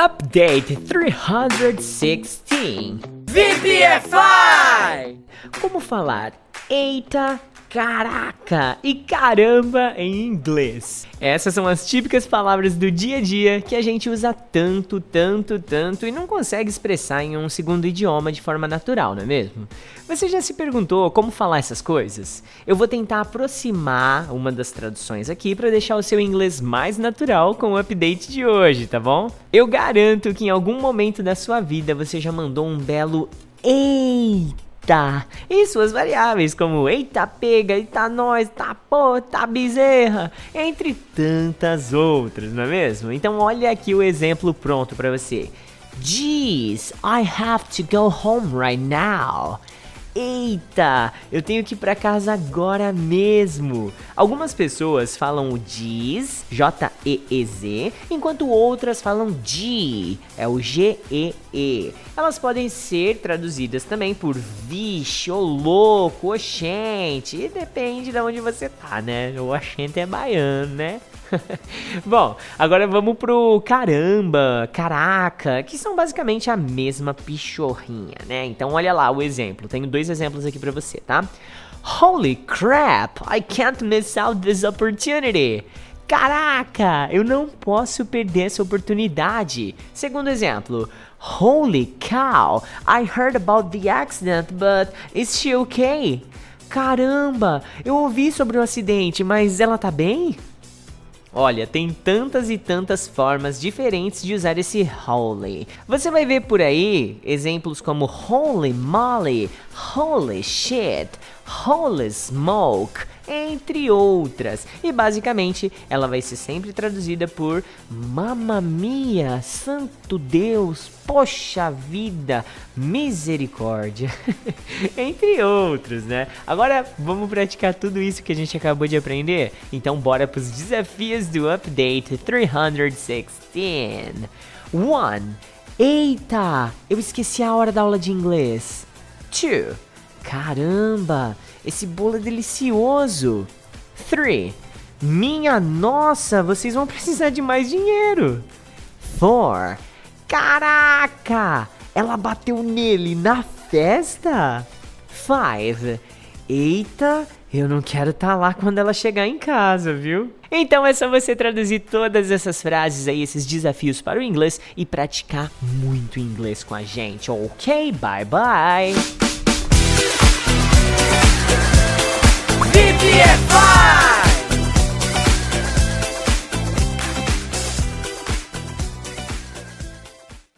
Update 316 VPFI! Como falar eita, caraca e caramba em inglês? Essas são as típicas palavras do dia a dia que a gente usa tanto, tanto, tanto e não consegue expressar em um segundo idioma de forma natural, não é mesmo? Você já se perguntou como falar essas coisas? Eu vou tentar aproximar uma das traduções aqui para deixar o seu inglês mais natural com o update de hoje, tá bom? Eu garanto que em algum momento da sua vida você já mandou um belo eita eita e suas variáveis como eita pega, eita nós, tá pô, tá bezerra, entre tantas outras, não é mesmo? Então olha aqui o exemplo pronto para você. Geez, I have to go home right now. Eita, eu tenho que ir para casa agora mesmo. Algumas pessoas falam o G's, J-E-E-Z, enquanto outras falam G, é o G-E-E. -E. Elas podem ser traduzidas também por vixe, ô louco, oxente, e depende de onde você tá, né? O oxente é baiano, né? Bom, agora vamos pro caramba, caraca, que são basicamente a mesma pichorrinha, né? Então olha lá o exemplo. Tenho dois exemplos aqui para você, tá? Holy crap, I can't miss out this opportunity. Caraca, eu não posso perder essa oportunidade. Segundo exemplo, Holy cow, I heard about the accident, but is she okay? Caramba, eu ouvi sobre o acidente, mas ela tá bem? Olha, tem tantas e tantas formas diferentes de usar esse holy. Você vai ver por aí exemplos como holy moly, holy shit, holy smoke, entre outras. E basicamente ela vai ser sempre traduzida por Mamma mia, santo Deus, poxa vida, misericórdia, entre outros, né? Agora vamos praticar tudo isso que a gente acabou de aprender? Então bora para os desafios do Update 316. 1. Eita, eu esqueci a hora da aula de inglês. 2. Caramba, esse bolo é delicioso. 3. Minha nossa, vocês vão precisar de mais dinheiro. 4. Caraca, ela bateu nele na festa? 5. Eita, eu não quero estar tá lá quando ela chegar em casa, viu? Então é só você traduzir todas essas frases aí, esses desafios para o inglês e praticar muito inglês com a gente, ok? Bye bye! VPFI!